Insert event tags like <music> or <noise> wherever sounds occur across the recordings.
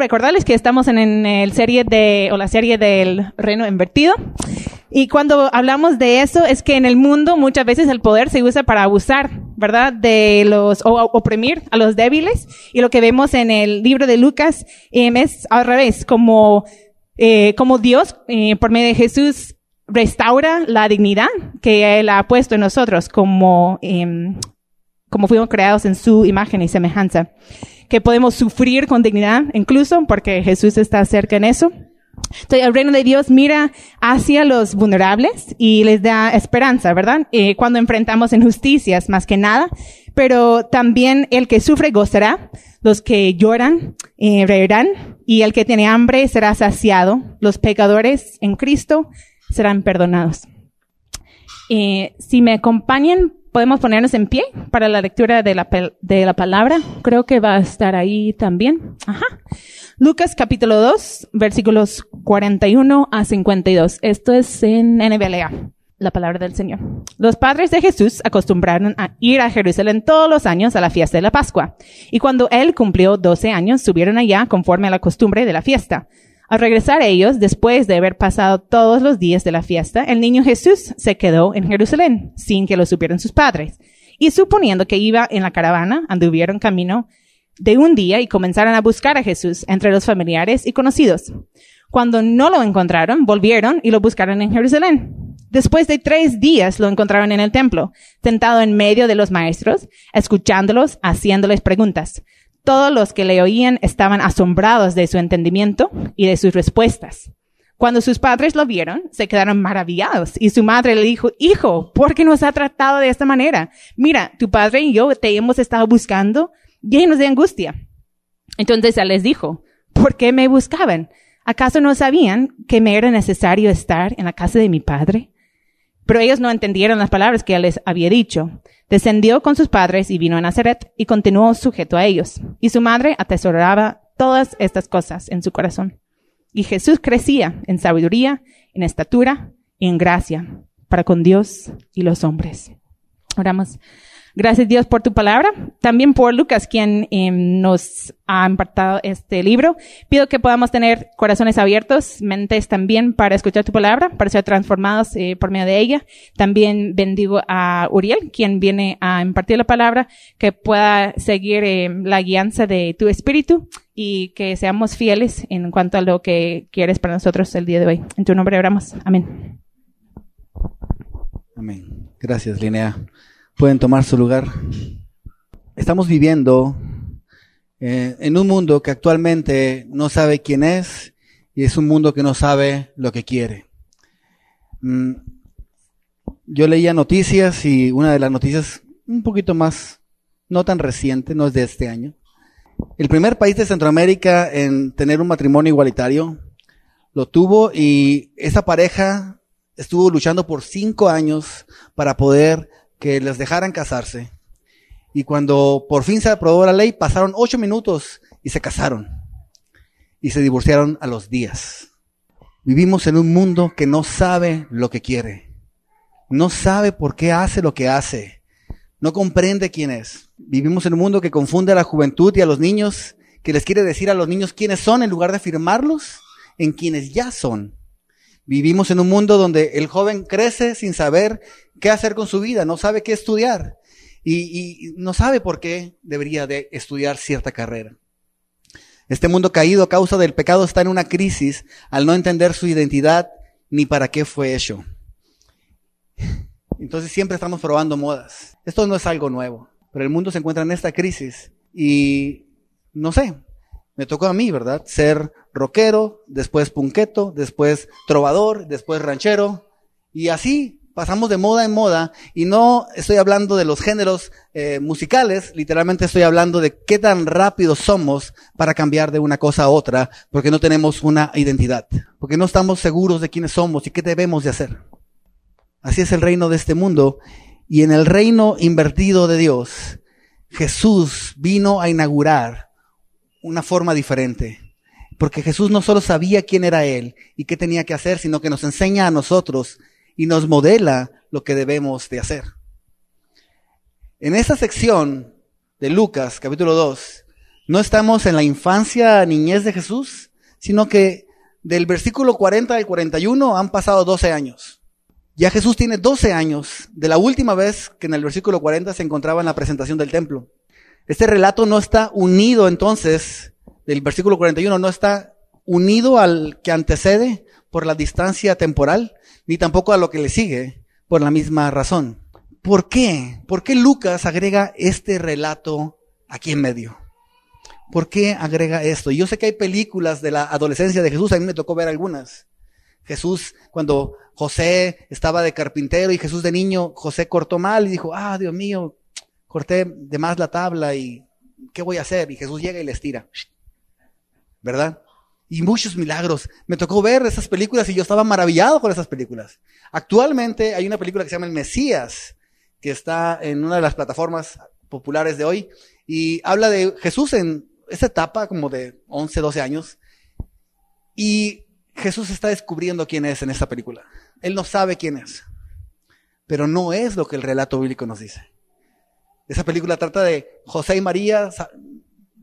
recordarles que estamos en, en el serie de, o la serie del reino invertido. Y cuando hablamos de eso, es que en el mundo muchas veces el poder se usa para abusar, ¿verdad? De los, o, oprimir a los débiles. Y lo que vemos en el libro de Lucas em, es al revés, como, eh, como Dios, eh, por medio de Jesús, restaura la dignidad que Él ha puesto en nosotros como, em, como fuimos creados en su imagen y semejanza que podemos sufrir con dignidad, incluso porque Jesús está cerca en eso. Entonces, el reino de Dios mira hacia los vulnerables y les da esperanza, ¿verdad? Eh, cuando enfrentamos injusticias, más que nada, pero también el que sufre gozará, los que lloran eh, reirán, y el que tiene hambre será saciado, los pecadores en Cristo serán perdonados. Eh, si me acompañan, podemos ponernos en pie para la lectura de la, de la palabra. Creo que va a estar ahí también. Ajá. Lucas capítulo 2, versículos 41 a 52. Esto es en NBLA, la palabra del Señor. Los padres de Jesús acostumbraron a ir a Jerusalén todos los años a la fiesta de la Pascua. Y cuando él cumplió 12 años, subieron allá conforme a la costumbre de la fiesta. Al regresar ellos, después de haber pasado todos los días de la fiesta, el niño Jesús se quedó en Jerusalén, sin que lo supieran sus padres. Y suponiendo que iba en la caravana, anduvieron camino de un día y comenzaron a buscar a Jesús entre los familiares y conocidos. Cuando no lo encontraron, volvieron y lo buscaron en Jerusalén. Después de tres días lo encontraron en el templo, sentado en medio de los maestros, escuchándolos, haciéndoles preguntas. Todos los que le oían estaban asombrados de su entendimiento y de sus respuestas. Cuando sus padres lo vieron, se quedaron maravillados y su madre le dijo, hijo, ¿por qué nos ha tratado de esta manera? Mira, tu padre y yo te hemos estado buscando llenos de angustia. Entonces él les dijo, ¿por qué me buscaban? ¿Acaso no sabían que me era necesario estar en la casa de mi padre? Pero ellos no entendieron las palabras que él les había dicho. Descendió con sus padres y vino a Nazaret y continuó sujeto a ellos. Y su madre atesoraba todas estas cosas en su corazón. Y Jesús crecía en sabiduría, en estatura y en gracia para con Dios y los hombres. Oramos. Gracias Dios por tu palabra, también por Lucas, quien eh, nos ha impartido este libro. Pido que podamos tener corazones abiertos, mentes también para escuchar tu palabra, para ser transformados eh, por medio de ella. También bendigo a Uriel, quien viene a impartir la palabra, que pueda seguir eh, la guianza de tu espíritu y que seamos fieles en cuanto a lo que quieres para nosotros el día de hoy. En tu nombre oramos. Amén. Amén. Gracias, Linnea pueden tomar su lugar. Estamos viviendo eh, en un mundo que actualmente no sabe quién es y es un mundo que no sabe lo que quiere. Mm, yo leía noticias y una de las noticias un poquito más, no tan reciente, no es de este año. El primer país de Centroamérica en tener un matrimonio igualitario lo tuvo y esa pareja estuvo luchando por cinco años para poder que les dejaran casarse. Y cuando por fin se aprobó la ley, pasaron ocho minutos y se casaron. Y se divorciaron a los días. Vivimos en un mundo que no sabe lo que quiere. No sabe por qué hace lo que hace. No comprende quién es. Vivimos en un mundo que confunde a la juventud y a los niños, que les quiere decir a los niños quiénes son en lugar de afirmarlos en quienes ya son. Vivimos en un mundo donde el joven crece sin saber qué hacer con su vida, no sabe qué estudiar y, no sabe por qué debería de estudiar cierta carrera. Este mundo caído a causa del pecado está en una crisis al no entender su identidad ni para qué fue hecho. Entonces siempre estamos probando modas. Esto no es algo nuevo, pero el mundo se encuentra en esta crisis y no sé, me tocó a mí, ¿verdad? Ser rockero, después punqueto, después trovador, después ranchero y así pasamos de moda en moda y no estoy hablando de los géneros eh, musicales, literalmente estoy hablando de qué tan rápido somos para cambiar de una cosa a otra porque no tenemos una identidad, porque no estamos seguros de quiénes somos y qué debemos de hacer. Así es el reino de este mundo y en el reino invertido de Dios, Jesús vino a inaugurar una forma diferente. Porque Jesús no solo sabía quién era Él y qué tenía que hacer, sino que nos enseña a nosotros y nos modela lo que debemos de hacer. En esta sección de Lucas, capítulo 2, No estamos en la infancia, niñez de Jesús, sino que del versículo 40 al 41 han pasado 12 años. Ya Jesús tiene 12 años de la última vez que en el versículo 40 se encontraba en la presentación del templo. Este relato no está unido entonces, del versículo 41, no está unido al que antecede por la distancia temporal, ni tampoco a lo que le sigue por la misma razón. ¿Por qué? ¿Por qué Lucas agrega este relato aquí en medio? ¿Por qué agrega esto? Yo sé que hay películas de la adolescencia de Jesús, a mí me tocó ver algunas. Jesús, cuando José estaba de carpintero y Jesús de niño, José cortó mal y dijo, ah, Dios mío, corté de más la tabla y ¿qué voy a hacer? Y Jesús llega y les tira. ¿Verdad? Y muchos milagros. Me tocó ver esas películas y yo estaba maravillado con esas películas. Actualmente hay una película que se llama El Mesías, que está en una de las plataformas populares de hoy y habla de Jesús en esa etapa como de 11, 12 años. Y Jesús está descubriendo quién es en esa película. Él no sabe quién es. Pero no es lo que el relato bíblico nos dice. Esa película trata de José y María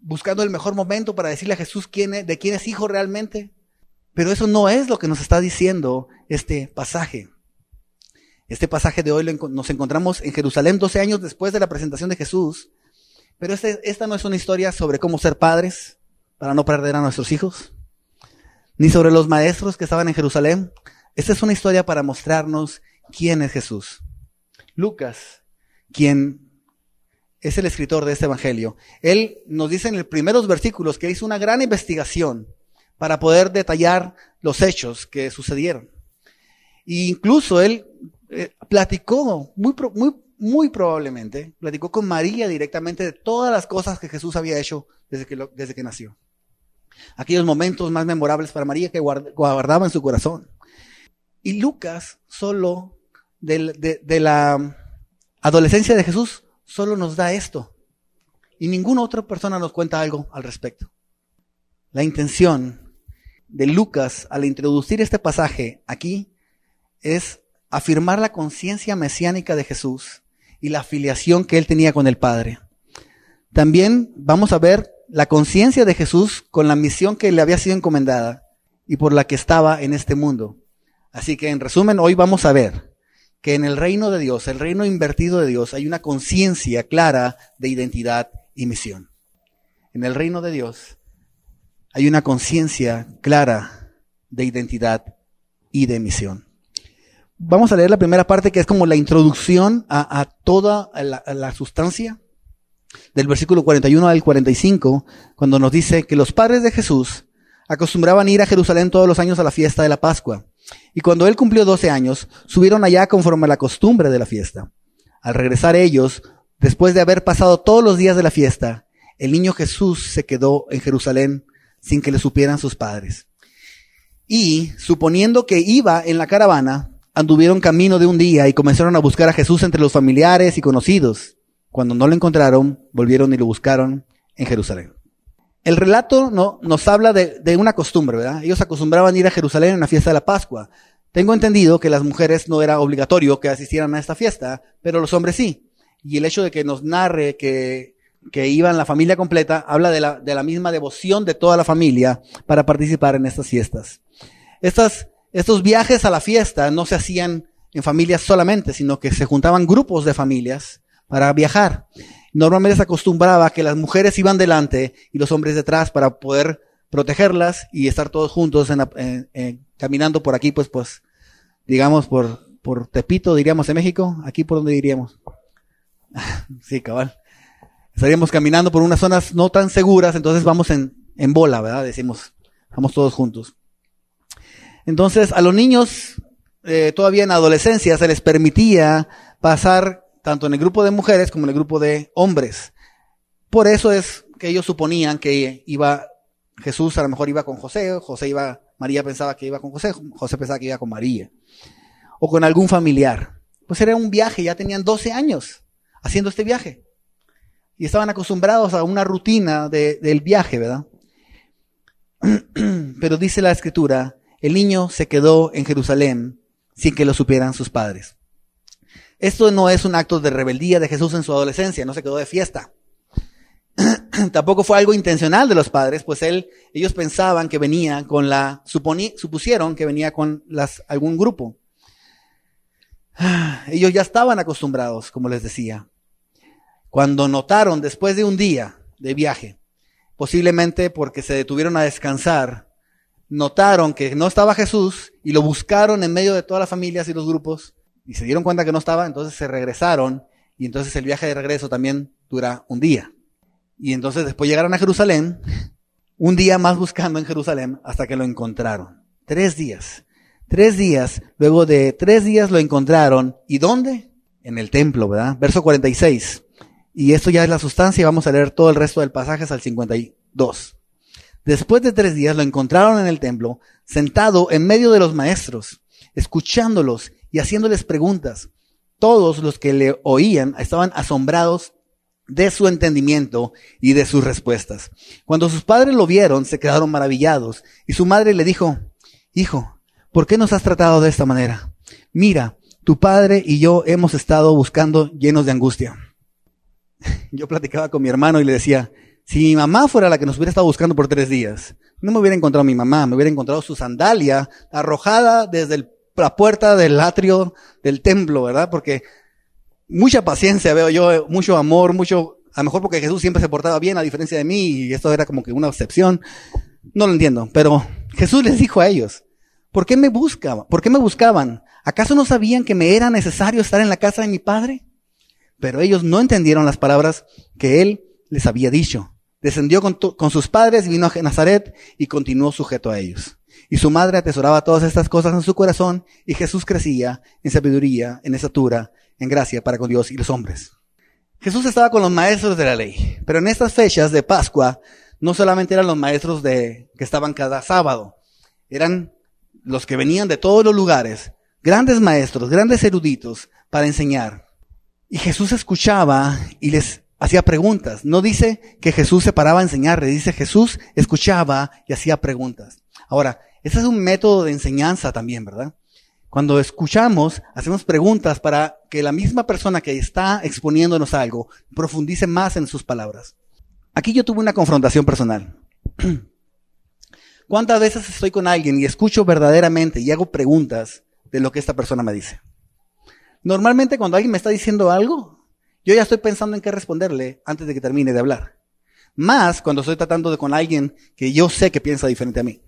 buscando el mejor momento para decirle a Jesús quién es, de quién es hijo realmente. Pero eso no es lo que nos está diciendo este pasaje. Este pasaje de hoy nos encontramos en Jerusalén 12 años después de la presentación de Jesús pero este, esta no es una historia sobre cómo ser padres para no perder a nuestros hijos, ni sobre los maestros que estaban en Jerusalén. Esta es una historia para mostrarnos quién es Jesús. Lucas, quien es el escritor de este evangelio, él nos dice en los primeros versículos que hizo una gran investigación para poder detallar los hechos que sucedieron. E incluso él eh, platicó muy, muy probablemente platicó con María directamente de todas las cosas que Jesús había hecho desde que, desde que nació. Aquellos momentos más memorables para María que guardaba en su corazón. Y Lucas solo de la adolescencia de Jesús solo nos da esto. Y ninguna otra persona nos cuenta algo al respecto. La intención de Lucas al introducir este pasaje aquí es afirmar la conciencia mesiánica de Jesús y la afiliación que él tenía con el Padre. También vamos a ver la conciencia de Jesús con la misión que le había sido encomendada y por la que estaba en este mundo. Así que en resumen, hoy vamos a ver que en el reino de Dios, el reino invertido de Dios, hay una conciencia clara de identidad y misión. En el reino de Dios hay una conciencia clara de identidad y de misión. Vamos a leer la primera parte que es como la introducción a, toda la, sustancia del versículo 41 al 45, cuando nos dice que los padres de Jesús acostumbraban ir a Jerusalén todos los años a la fiesta de la Pascua. Y cuando él cumplió 12 años, subieron allá conforme a la costumbre de la fiesta. Al regresar ellos, después de haber pasado todos los días de la fiesta, el niño Jesús se quedó en Jerusalén sin que le supieran sus padres. Y, suponiendo que iba en la caravana, anduvieron camino de un día y comenzaron a buscar a Jesús entre los familiares y conocidos. Cuando no lo encontraron, volvieron y lo buscaron en Jerusalén. El relato no, nos habla de, una costumbre, ¿verdad? Ellos acostumbraban ir a Jerusalén en la fiesta de la Pascua. Tengo entendido que las mujeres no era obligatorio que asistieran a esta fiesta, pero los hombres sí. Y el hecho de que nos narre que, iban la familia completa, habla de la, misma devoción de toda la familia para participar en estas fiestas. Estas estos viajes a la fiesta no se hacían en familias solamente, sino que se juntaban grupos de familias para viajar. Normalmente se acostumbraba que las mujeres iban delante y los hombres detrás para poder protegerlas y estar todos juntos caminando por aquí, pues, pues, digamos, por, por Tepito, diríamos en México. Aquí por donde diríamos. <laughs> sí, cabal. Estaríamos caminando por unas zonas no tan seguras, entonces vamos en, en bola, ¿verdad? Decimos, vamos todos juntos. Entonces, a los niños, eh, todavía en adolescencia, se les permitía pasar tanto en el grupo de mujeres como en el grupo de hombres. Por eso es que ellos suponían que iba Jesús, a lo mejor iba con José, José iba, María pensaba que iba con José, José pensaba que iba con María, o con algún familiar. Pues era un viaje, ya tenían 12 años haciendo este viaje. Y estaban acostumbrados a una rutina del viaje, ¿verdad? <clears throat> Pero dice la escritura el niño se quedó en Jerusalén sin que lo supieran sus padres. Esto no es un acto de rebeldía de Jesús en su adolescencia, no se quedó de fiesta. <clears throat> tampoco fue algo intencional de los padres, pues él, ellos pensaban que venía con la, supusieron que venía con las, algún grupo. <sighs> Ellos ya estaban acostumbrados, como les decía. Cuando notaron después de un día de viaje, posiblemente porque se detuvieron a descansar, notaron que no estaba Jesús y lo buscaron en medio de todas las familias y los grupos y se dieron cuenta que no estaba, entonces se regresaron y entonces el viaje de regreso también dura un día. Y entonces después llegaron a Jerusalén, un día más buscando en Jerusalén hasta que lo encontraron. Tres días. Tres días. Luego de tres días lo encontraron. ¿Y dónde? En el templo, ¿verdad? Verso 46. Y esto ya es la sustancia y vamos a leer todo el resto del pasaje hasta el 52. Después de tres días lo encontraron en el templo, sentado en medio de los maestros, escuchándolos y haciéndoles preguntas. Todos los que le oían estaban asombrados de su entendimiento y de sus respuestas. Cuando sus padres lo vieron, se quedaron maravillados y su madre le dijo, Hijo, ¿por qué nos has tratado de esta manera? Mira, tu padre y yo hemos estado buscando llenos de angustia. <laughs> Yo platicaba con mi hermano y le decía, si mi mamá fuera la que nos hubiera estado buscando por tres días, no me hubiera encontrado mi mamá, me hubiera encontrado su sandalia arrojada desde la puerta del atrio del templo, ¿verdad? Porque mucha paciencia veo yo, mucho amor, mucho, a lo mejor porque Jesús siempre se portaba bien a diferencia de mí y esto era como que una excepción. No lo entiendo, pero Jesús les dijo a ellos, ¿por qué me buscaban? ¿Por qué me buscaban? ¿Acaso no sabían que me era necesario estar en la casa de mi padre? Pero ellos no entendieron las palabras que él les había dicho. Descendió con, con sus padres, vino a Nazaret y continuó sujeto a ellos. Y su madre atesoraba todas estas cosas en su corazón y Jesús crecía en sabiduría, en estatura en gracia para con Dios y los hombres. Jesús estaba con los maestros de la ley, pero en estas fechas de Pascua no solamente eran los maestros de que estaban cada sábado, eran los que venían de todos los lugares, grandes maestros, grandes eruditos para enseñar. Y Jesús escuchaba y les hacía preguntas. No dice que Jesús se paraba a enseñar, dice Jesús escuchaba y hacía preguntas. Ahora, ese es un método de enseñanza también, ¿verdad? Cuando escuchamos, hacemos preguntas para que la misma persona que está exponiéndonos algo profundice más en sus palabras. Aquí yo tuve una confrontación personal. <clears throat> ¿Cuántas veces estoy con alguien y escucho verdaderamente y hago preguntas de lo que esta persona me dice? Normalmente cuando alguien me está diciendo algo, yo ya estoy pensando en qué responderle antes de que termine de hablar. Más cuando estoy tratando de con alguien que yo sé que piensa diferente a mí.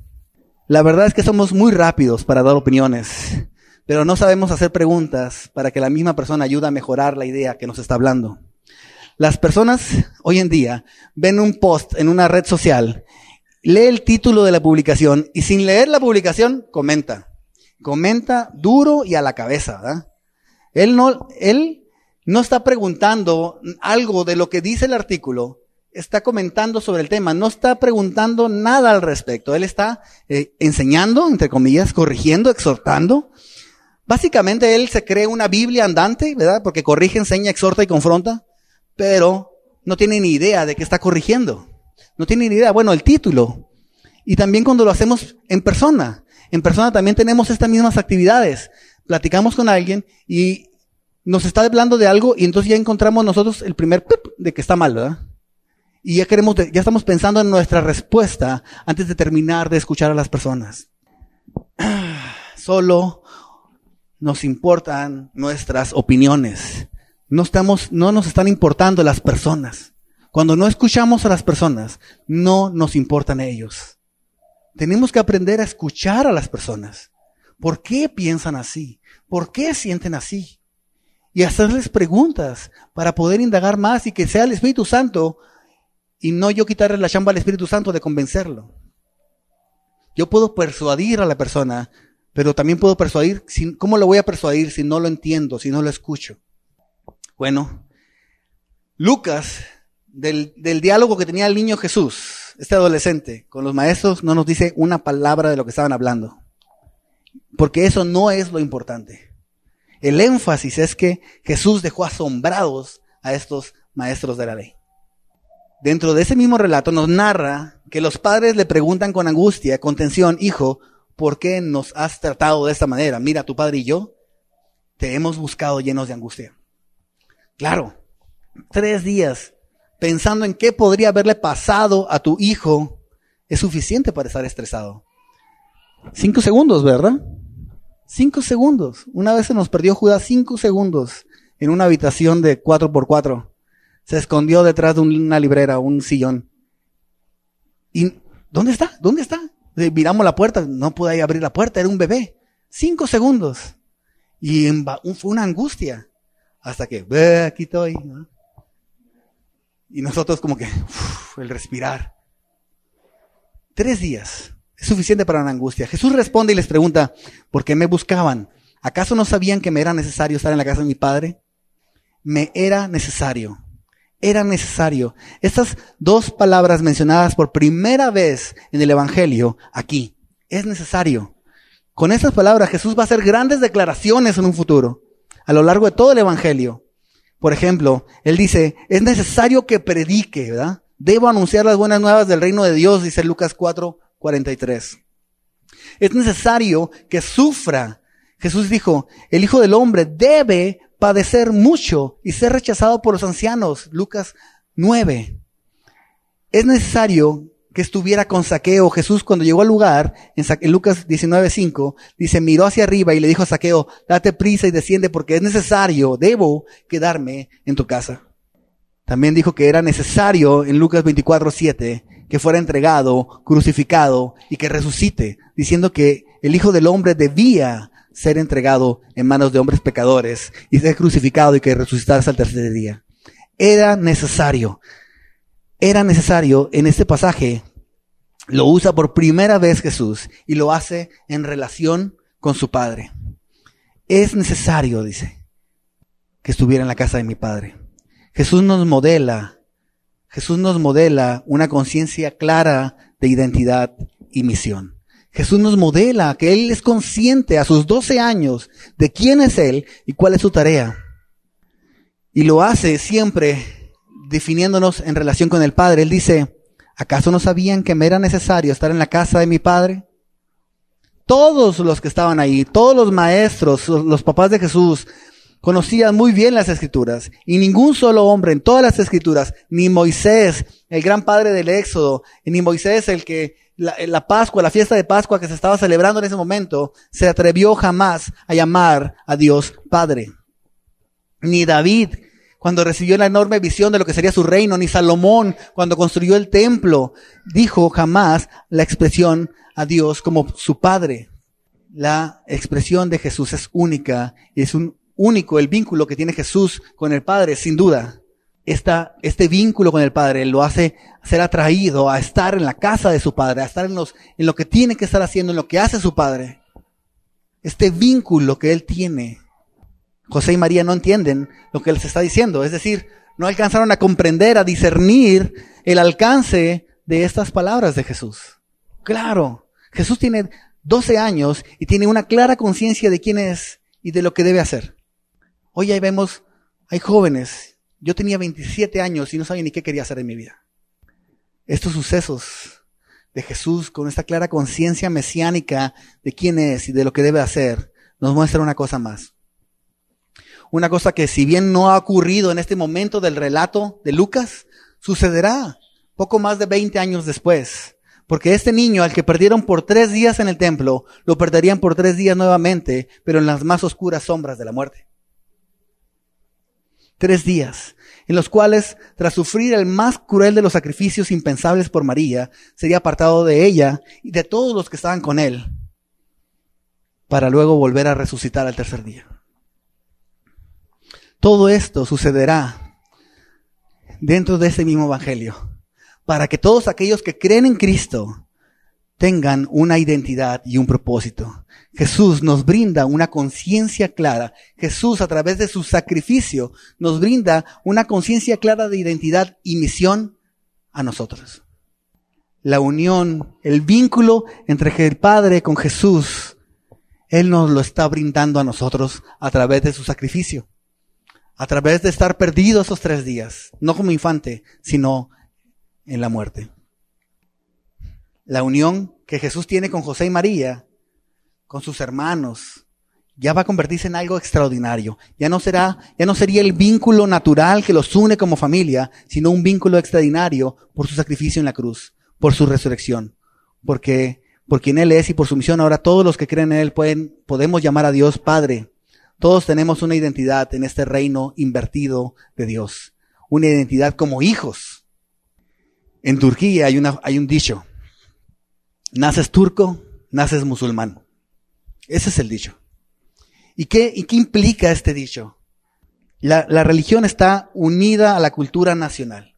La verdad es que somos muy rápidos para dar opiniones, pero no sabemos hacer preguntas para que la misma persona ayude a mejorar la idea que nos está hablando. Las personas hoy en día ven un post en una red social, lee el título de la publicación y sin leer la publicación comenta. Comenta duro y a la cabeza, ¿verdad? Él no, él no está preguntando algo de lo que dice el artículo, está comentando sobre el tema, no está preguntando nada al respecto. Él está eh, enseñando, entre comillas, corrigiendo, exhortando. Básicamente él se cree una Biblia andante, ¿verdad? Porque corrige, enseña, exhorta y confronta, pero no tiene ni idea de qué está corrigiendo. No tiene ni idea. Bueno, el título. Y también cuando lo hacemos en persona. En persona también tenemos estas mismas actividades. Platicamos con alguien y nos está hablando de algo y entonces ya encontramos nosotros el primer pip de que está mal, ¿verdad? Y ya queremos, ya estamos pensando en nuestra respuesta antes de terminar de escuchar a las personas. <sighs> Solo nos importan nuestras opiniones. No estamos, no nos están importando las personas. Cuando no escuchamos a las personas, no nos importan ellos. Tenemos que aprender a escuchar a las personas. ¿Por qué piensan así? ¿Por qué sienten así? Y hacerles preguntas para poder indagar más y que sea el Espíritu Santo y no yo quitarle la chamba al Espíritu Santo de convencerlo. Yo puedo persuadir a la persona, pero también puedo persuadir, ¿cómo lo voy a persuadir si no lo entiendo, si no lo escucho? Bueno, Lucas, del, del diálogo que tenía el niño Jesús, este adolescente, con los maestros, no nos dice una palabra de lo que estaban hablando. Porque eso no es lo importante. El énfasis es que Jesús dejó asombrados a estos maestros de la ley dentro de ese mismo relato nos narra que los padres le preguntan con angustia, con tensión, hijo, ¿por qué nos has tratado de esta manera? Mira, tu padre y yo te hemos buscado llenos de angustia. Claro, tres días pensando en qué podría haberle pasado a tu hijo es suficiente para estar estresado. Cinco segundos, ¿verdad? Cinco segundos. Una vez se nos perdió Judas cinco segundos en una habitación de cuatro por cuatro. Se escondió detrás de una librera, un sillón. ¿Y dónde está? ¿Dónde está? Miramos la puerta, no pude abrir la puerta, era un bebé. Cinco segundos. Y fue una angustia. Hasta que, ve, aquí estoy. Y nosotros como que, el respirar. Tres días. Es suficiente para una angustia. Jesús responde y les pregunta, ¿por qué me buscaban? ¿Acaso no sabían que me era necesario estar en la casa de mi padre? Me era necesario. Era necesario. Estas dos palabras mencionadas por primera vez en el Evangelio aquí. Es necesario. Con estas palabras Jesús va a hacer grandes declaraciones en un futuro, a lo largo de todo el Evangelio. Por ejemplo, Él dice, es necesario que predique, ¿verdad? Debo anunciar las buenas nuevas del reino de Dios, dice Lucas 4, 43. Es necesario que sufra. Jesús dijo, el Hijo del Hombre debe padecer mucho y ser rechazado por los ancianos. Lucas 9. Es necesario que estuviera con Saqueo. Jesús cuando llegó al lugar, en, Lucas 19.5, dice, miró hacia arriba y le dijo a Saqueo, date prisa y desciende porque es necesario, debo quedarme en tu casa. También dijo que era necesario en Lucas 24.7 que fuera entregado, crucificado y que resucite, diciendo que el Hijo del Hombre debía ser entregado en manos de hombres pecadores y ser crucificado y que resucitase al tercer día. Era necesario. Era necesario en este pasaje. Lo usa por primera vez Jesús y lo hace en relación con su Padre. Es necesario, dice, que estuviera en la casa de mi Padre. Jesús nos modela Jesús nos modela una conciencia clara de identidad y misión. Jesús nos modela que Él es consciente a sus 12 años de quién es Él y cuál es su tarea. Y lo hace siempre definiéndonos en relación con el Padre. Él dice, ¿acaso no sabían que me era necesario estar en la casa de mi Padre? Todos los que estaban ahí, todos los maestros, los papás de Jesús, conocían muy bien las escrituras y ningún solo hombre en todas las escrituras, ni Moisés, el gran padre del Éxodo, ni Moisés, el que la, la, Pascua, la fiesta de Pascua que se estaba celebrando en ese momento, se atrevió jamás a llamar a Dios Padre. Ni David, cuando recibió la enorme visión de lo que sería su reino, ni Salomón, cuando construyó el templo, dijo jamás la expresión a Dios como su Padre. La expresión de Jesús es única y es un único el vínculo que tiene Jesús con el Padre, sin duda. Esta, este vínculo con el Padre lo hace ser atraído a estar en la casa de su Padre, a estar en, los, en lo que tiene que estar haciendo, en lo que hace su Padre. Este vínculo que él tiene. José y María no entienden lo que les está diciendo, es decir, no alcanzaron a comprender, a discernir el alcance de estas palabras de Jesús. Claro, Jesús tiene 12 años y tiene una clara conciencia de quién es y de lo que debe hacer. Hoy ahí vemos, hay jóvenes. Yo tenía 27 años y no sabía ni qué quería hacer en mi vida. Estos sucesos de Jesús con esta clara conciencia mesiánica de quién es y de lo que debe hacer, nos muestra una cosa más. Una cosa que si bien no ha ocurrido en este momento del relato de Lucas, sucederá poco más de 20 años después. Porque este niño al que perdieron por tres días en el templo, lo perderían por tres días nuevamente, pero en las más oscuras sombras de la muerte tres días, en los cuales, tras sufrir el más cruel de los sacrificios impensables por María, sería apartado de ella y de todos los que estaban con él, para luego volver a resucitar al tercer día. Todo esto sucederá dentro de ese mismo Evangelio, para que todos aquellos que creen en Cristo tengan una identidad y un propósito. Jesús nos brinda una conciencia clara. Jesús a través de su sacrificio nos brinda una conciencia clara de identidad y misión a nosotros. La unión, el vínculo entre el Padre con Jesús, Él nos lo está brindando a nosotros a través de su sacrificio. A través de estar perdido esos tres días, no como infante, sino en la muerte. La unión que Jesús tiene con José y María, con sus hermanos, ya va a convertirse en algo extraordinario. Ya no será, ya no sería el vínculo natural que los une como familia, sino un vínculo extraordinario por su sacrificio en la cruz, por su resurrección. Porque, por quien Él es y por su misión, ahora todos los que creen en Él pueden, podemos llamar a Dios Padre. Todos tenemos una identidad en este reino invertido de Dios. Una identidad como hijos. En Turquía hay una, hay un dicho. Naces turco, naces musulmán. Ese es el dicho. ¿Y qué, y qué implica este dicho? La, la religión está unida a la cultura nacional.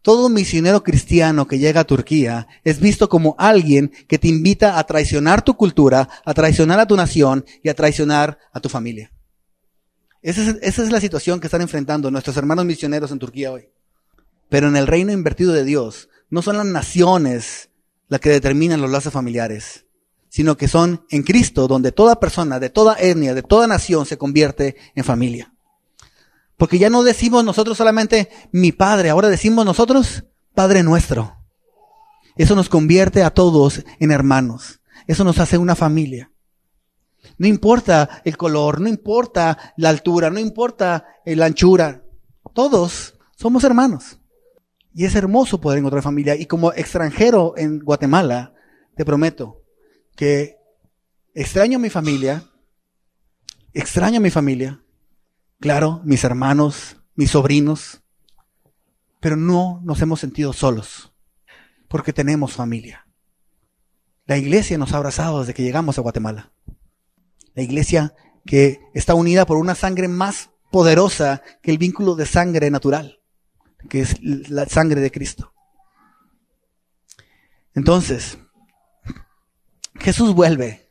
Todo misionero cristiano que llega a Turquía es visto como alguien que te invita a traicionar tu cultura, a traicionar a tu nación y a traicionar a tu familia. Esa es, esa es, la situación que están enfrentando nuestros hermanos misioneros en Turquía hoy. Pero en el reino invertido de Dios, no son las naciones las que determinan los lazos familiares sino que son en Cristo, donde toda persona, de toda etnia, de toda nación se convierte en familia. Porque ya no decimos nosotros solamente mi Padre, ahora decimos nosotros Padre nuestro. Eso nos convierte a todos en hermanos. Eso nos hace una familia. No importa el color, no importa la altura, no importa la anchura. Todos somos hermanos. Y es hermoso poder encontrar familia. Y como extranjero en Guatemala, te prometo, que extraño a mi familia, extraño a mi familia, claro, mis hermanos, mis sobrinos, pero no nos hemos sentido solos, porque tenemos familia. La iglesia nos ha abrazado desde que llegamos a Guatemala. La iglesia que está unida por una sangre más poderosa que el vínculo de sangre natural, que es la sangre de Cristo. Entonces, Jesús vuelve,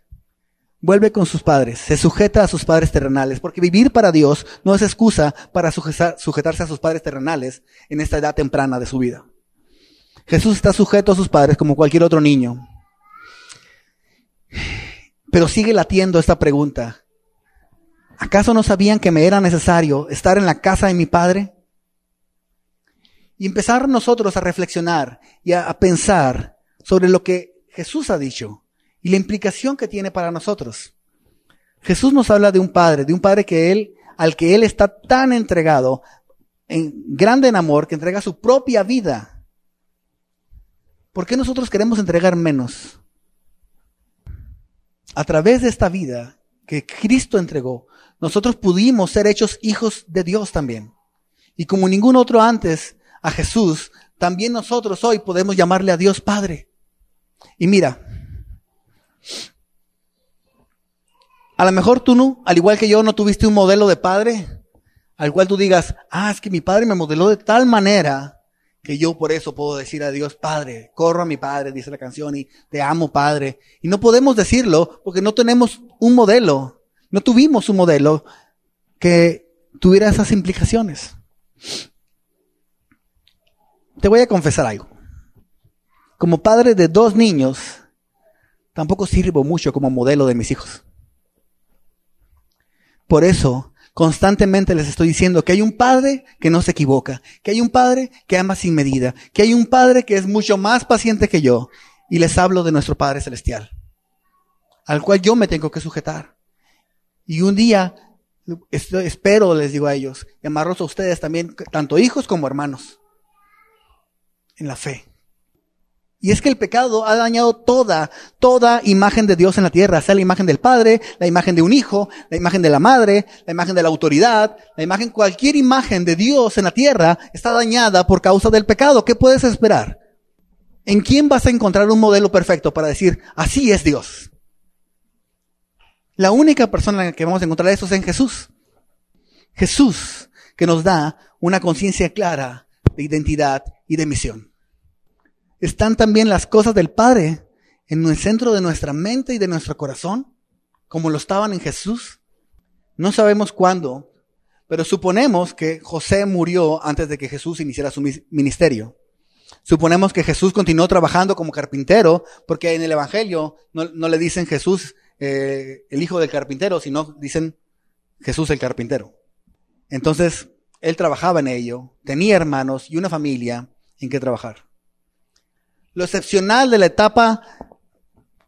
vuelve con sus padres, se sujeta a sus padres terrenales, porque vivir para Dios no es excusa para sujetarse a sus padres terrenales en esta edad temprana de su vida. Jesús está sujeto a sus padres como cualquier otro niño. Pero sigue latiendo esta pregunta. ¿Acaso no sabían que me era necesario estar en la casa de mi padre? Y empezar nosotros a reflexionar y a, pensar sobre lo que Jesús ha dicho y la implicación que tiene para nosotros. Jesús nos habla de un padre, de un padre que él, al que él está tan entregado, en grande en amor, que entrega su propia vida. ¿Por qué nosotros queremos entregar menos? A través de esta vida que Cristo entregó, nosotros pudimos ser hechos hijos de Dios también. Y como ningún otro antes a Jesús, también nosotros hoy podemos llamarle a Dios Padre. Y mira, a lo mejor tú no, al igual que yo, no tuviste un modelo de padre al cual tú digas, ah, es que mi padre me modeló de tal manera que yo por eso puedo decir a Dios, Padre, corro a mi Padre, dice la canción, y te amo, Padre. Y no podemos decirlo porque no tenemos un modelo, no tuvimos un modelo que tuviera esas implicaciones. Te voy a confesar algo. Como padre de dos niños, tampoco sirvo mucho como modelo de mis hijos. Por eso, constantemente les estoy diciendo que hay un padre que no se equivoca, que hay un padre que ama sin medida, que hay un padre que es mucho más paciente que yo. Y les hablo de nuestro Padre Celestial, al cual yo me tengo que sujetar. Y un día, espero, les digo a ellos, llamarlos a ustedes también, tanto hijos como hermanos, en la fe. Y es que el pecado ha dañado toda, toda imagen de Dios en la tierra, sea la imagen del Padre, la imagen de un hijo, la imagen de la madre, la imagen de la autoridad, la imagen, cualquier imagen de Dios en la tierra está dañada por causa del pecado. ¿Qué puedes esperar? ¿En quién vas a encontrar un modelo perfecto para decir, así es Dios? La única persona en la que vamos a encontrar eso es en Jesús. Jesús, que nos da una conciencia clara de identidad de misión están también las cosas del Padre en el centro de nuestra mente y de nuestro corazón, como lo estaban en Jesús. No sabemos cuándo, pero suponemos que José murió antes de que Jesús iniciara su ministerio. Suponemos que Jesús continuó trabajando como carpintero, porque en el Evangelio no, le dicen Jesús eh, el hijo del carpintero, sino dicen Jesús el carpintero. Entonces, él trabajaba en ello, tenía hermanos y una familia en que trabajar. Lo excepcional de la etapa,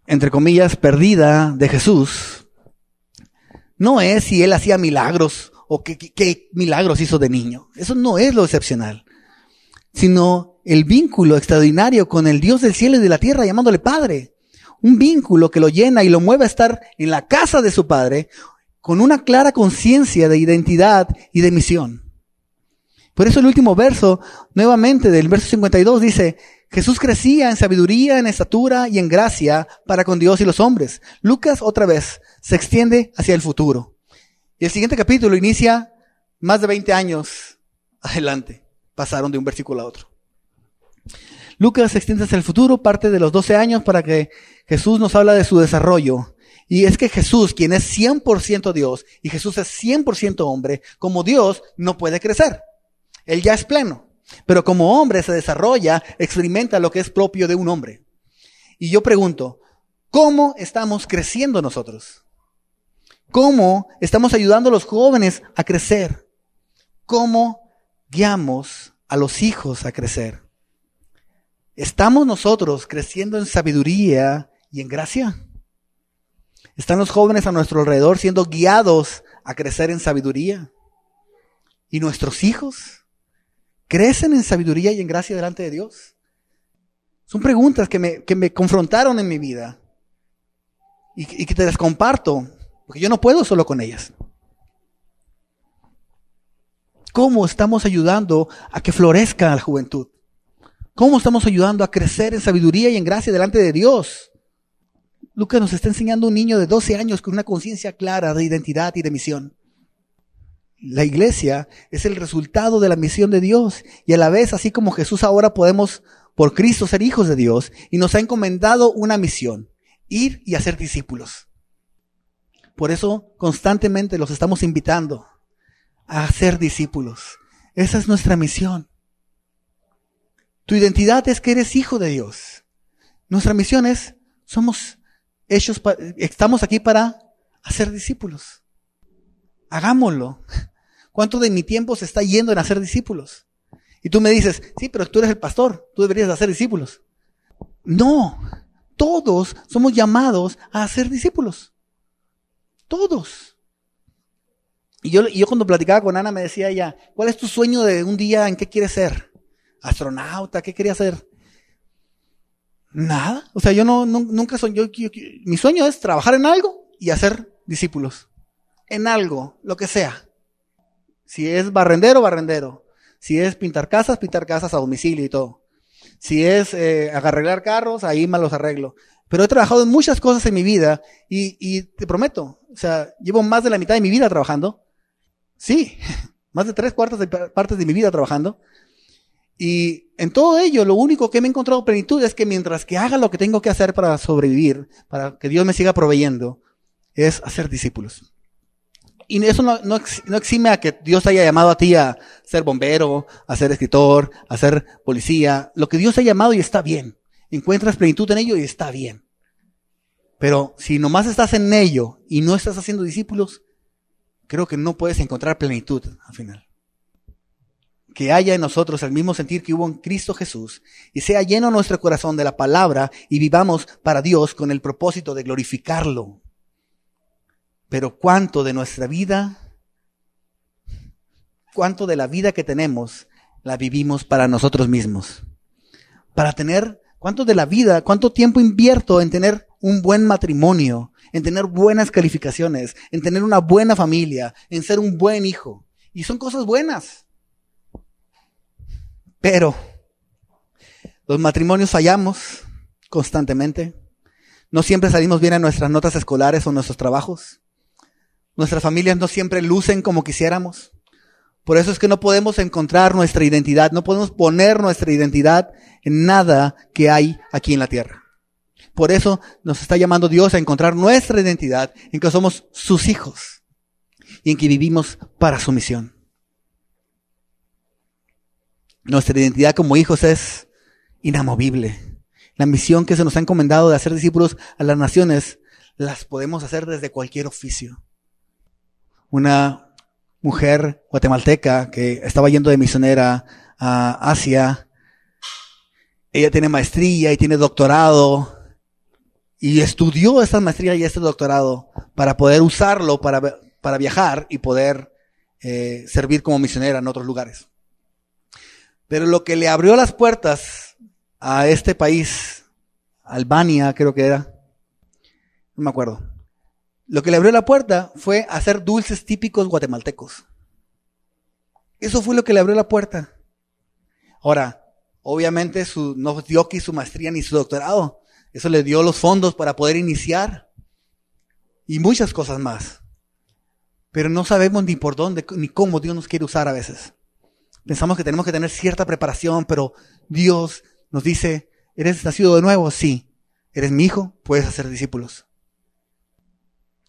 entre comillas, perdida de Jesús, no es si él hacía milagros o qué, qué, milagros hizo de niño. Eso no es lo excepcional, sino el vínculo extraordinario con el Dios del cielo y de la tierra llamándole Padre. Un vínculo que lo llena y lo mueve a estar en la casa de su Padre con una clara conciencia de identidad y de misión. Por eso el último verso, nuevamente del verso 52, dice, Jesús crecía en sabiduría, en estatura y en gracia para con Dios y los hombres. Lucas otra vez se extiende hacia el futuro. Y el siguiente capítulo inicia más de 20 años <laughs> adelante. Pasaron de un versículo a otro. Lucas se extiende hacia el futuro, parte de los 12 años para que Jesús nos habla de su desarrollo. Y es que Jesús, quien es 100% Dios y Jesús es 100% hombre, como Dios no puede crecer. Él ya es pleno. Pero como hombre se desarrolla, experimenta lo que es propio de un hombre. Y yo pregunto, ¿cómo estamos creciendo nosotros? ¿Cómo estamos ayudando a los jóvenes a crecer? ¿Cómo guiamos a los hijos a crecer? ¿Estamos nosotros creciendo en sabiduría y en gracia? ¿Están los jóvenes a nuestro alrededor siendo guiados a crecer en sabiduría? ¿Y nuestros hijos? ¿Crecen en sabiduría y en gracia delante de Dios? Son preguntas que me, que me confrontaron en mi vida y, que te las comparto, porque yo no puedo solo con ellas. ¿Cómo estamos ayudando a que florezca la juventud? ¿Cómo estamos ayudando a crecer en sabiduría y en gracia delante de Dios? Lucas nos está enseñando un niño de 12 años con una conciencia clara de identidad y de misión. La iglesia es el resultado de la misión de Dios y a la vez, así como Jesús ahora podemos por Cristo ser hijos de Dios y nos ha encomendado una misión, ir y hacer discípulos. Por eso constantemente los estamos invitando a ser discípulos. Esa es nuestra misión. Tu identidad es que eres hijo de Dios. Nuestra misión es, somos hechos, estamos aquí para hacer discípulos. Hagámoslo. ¿Cuánto de mi tiempo se está yendo en hacer discípulos? Y tú me dices, sí, pero tú eres el pastor, tú deberías hacer discípulos. No, todos somos llamados a hacer discípulos. Todos. Y yo, yo cuando platicaba con Ana me decía ella, ¿cuál es tu sueño de un día en qué quieres ser? ¿Astronauta? ¿Qué quería ser? Nada. O sea, yo no, nunca soy, mi sueño es trabajar en algo y hacer discípulos en algo, lo que sea. Si es barrendero, barrendero. Si es pintar casas, pintar casas a domicilio y todo. Si es eh, arreglar carros, ahí me los arreglo. Pero he trabajado en muchas cosas en mi vida y, te prometo, o sea, llevo más de la mitad de mi vida trabajando. Sí, <laughs> más de tres cuartas de partes de mi vida trabajando. Y en todo ello, lo único que me he encontrado plenitud es que mientras que haga lo que tengo que hacer para sobrevivir, para que Dios me siga proveyendo, es hacer discípulos. Y eso no, exime a que Dios haya llamado a ti a ser bombero, a ser escritor, a ser policía. Lo que Dios ha llamado y está bien. Encuentras plenitud en ello y está bien. Pero si nomás estás en ello y no estás haciendo discípulos, creo que no puedes encontrar plenitud al final. Que haya en nosotros el mismo sentir que hubo en Cristo Jesús y sea lleno nuestro corazón de la palabra y vivamos para Dios con el propósito de glorificarlo pero cuánto de nuestra vida, cuánto de la vida que tenemos, la vivimos para nosotros mismos. Para tener, cuánto de la vida, cuánto tiempo invierto en tener un buen matrimonio, en tener buenas calificaciones, en tener una buena familia, en ser un buen hijo. Y son cosas buenas. Pero los matrimonios fallamos constantemente. No siempre salimos bien en nuestras notas escolares o nuestros trabajos. Nuestras familias no siempre lucen como quisiéramos. Por eso es que no podemos encontrar nuestra identidad, no podemos poner nuestra identidad en nada que hay aquí en la tierra. Por eso nos está llamando Dios a encontrar nuestra identidad en que somos sus hijos y en que vivimos para su misión. Nuestra identidad como hijos es inamovible. La misión que se nos ha encomendado de hacer discípulos a las naciones, las podemos hacer desde cualquier oficio una mujer guatemalteca que estaba yendo de misionera a Asia. Ella tiene maestría y tiene doctorado y estudió esta maestría y este doctorado para poder usarlo para para viajar y poder eh, servir como misionera en otros lugares. Pero lo que le abrió las puertas a este país, Albania creo que era, no me acuerdo, lo que le abrió la puerta fue hacer dulces típicos guatemaltecos. Eso fue lo que le abrió la puerta. Ahora, obviamente su, no dio aquí su maestría ni su doctorado. Eso le dio los fondos para poder iniciar. Y muchas cosas más. Pero no sabemos ni por dónde ni cómo Dios nos quiere usar a veces. Pensamos que tenemos que tener cierta preparación, pero Dios nos dice, ¿eres nacido de nuevo? Sí. ¿Eres mi hijo? Puedes hacer discípulos.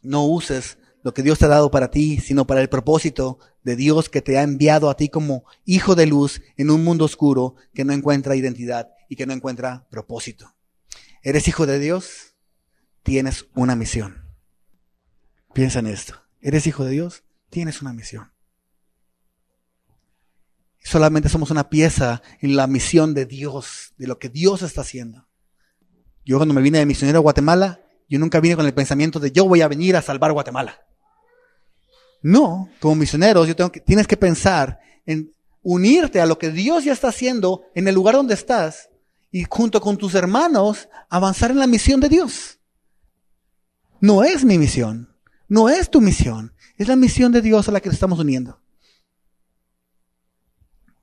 No uses lo que Dios te ha dado para ti, sino para el propósito de Dios que te ha enviado a ti como hijo de luz en un mundo oscuro que no encuentra identidad y que no encuentra propósito. ¿Eres hijo de Dios? Tienes una misión. Piensa en esto. ¿Eres hijo de Dios? Tienes una misión. Solamente somos una pieza en la misión de Dios, de lo que Dios está haciendo. Yo cuando me vine de misionero a Guatemala, yo nunca vine con el pensamiento de yo voy a venir a salvar Guatemala. No, como misioneros, yo tengo que, tienes que pensar en unirte a lo que Dios ya está haciendo en el lugar donde estás y junto con tus hermanos avanzar en la misión de Dios. No es mi misión, no es tu misión, es la misión de Dios a la que estamos uniendo.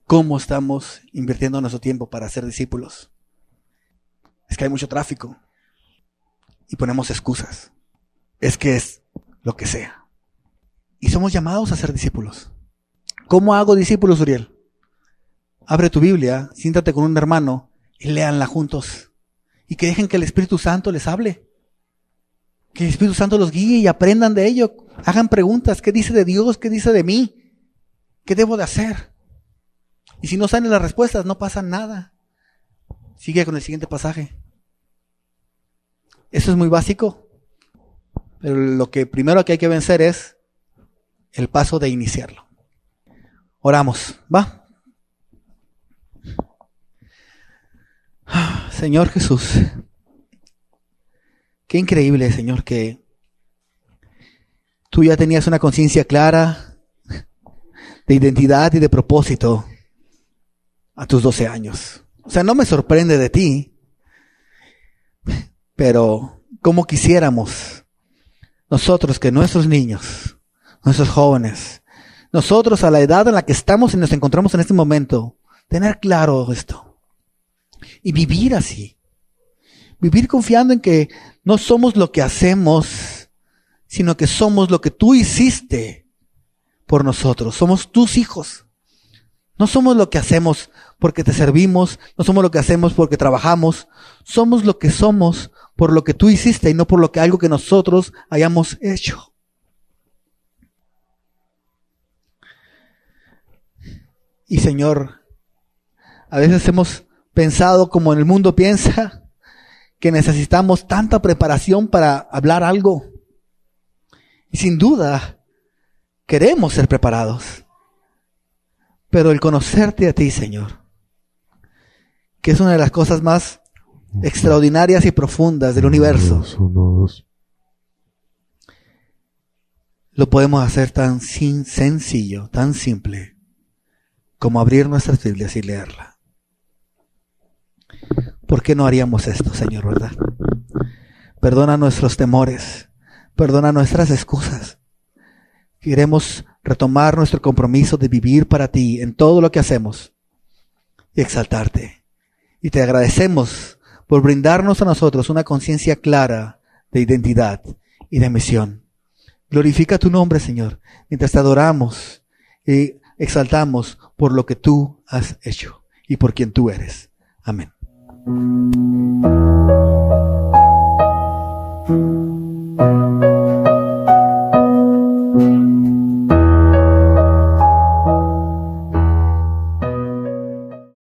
¿Cómo estamos invirtiendo nuestro tiempo para ser discípulos? Es que hay mucho tráfico y ponemos excusas. Es que es lo que sea. Y somos llamados a ser discípulos. ¿Cómo hago discípulos, Uriel? Abre tu Biblia, siéntate con un hermano y léanla juntos. Y que dejen que el Espíritu Santo les hable. Que el Espíritu Santo los guíe y aprendan de ello. Hagan preguntas. ¿Qué dice de Dios? ¿Qué dice de mí? ¿Qué debo de hacer? Y si no salen las respuestas, no pasa nada. Sigue con el siguiente pasaje. Eso es muy básico. Pero lo que primero que hay que vencer es el paso de iniciarlo. Oramos, ¿va? <sighs> Señor Jesús, qué increíble, Señor, que tú ya tenías una conciencia clara de identidad y de propósito a tus 12 años. O sea, no me sorprende de ti, pero como quisiéramos nosotros que nuestros niños, nuestros jóvenes, nosotros a la edad en la que estamos y nos encontramos en este momento, tener claro esto y vivir así. Vivir confiando en que no somos lo que hacemos, sino que somos lo que tú hiciste por nosotros. Somos tus hijos. No somos lo que hacemos porque te servimos, no somos lo que hacemos porque trabajamos, somos lo que somos por lo que tú hiciste y no por lo que algo que nosotros hayamos hecho. Y Señor, a veces hemos pensado como en el mundo piensa, que necesitamos tanta preparación para hablar algo. Y sin duda, queremos ser preparados. Pero el conocerte a ti, Señor, que es una de las cosas más extraordinarias y profundas del universo. Lo podemos hacer tan sin sencillo, tan simple, como abrir nuestras Biblias y leerla. ¿Por qué no haríamos esto, Señor, verdad? Perdona nuestros temores, perdona nuestras excusas. Queremos retomar nuestro compromiso de vivir para ti en todo lo que hacemos y exaltarte. Y te agradecemos por brindarnos a nosotros una conciencia clara de identidad y de misión. Glorifica tu nombre, Señor, mientras te adoramos y exaltamos por lo que tú has hecho y por quien tú eres. Amén.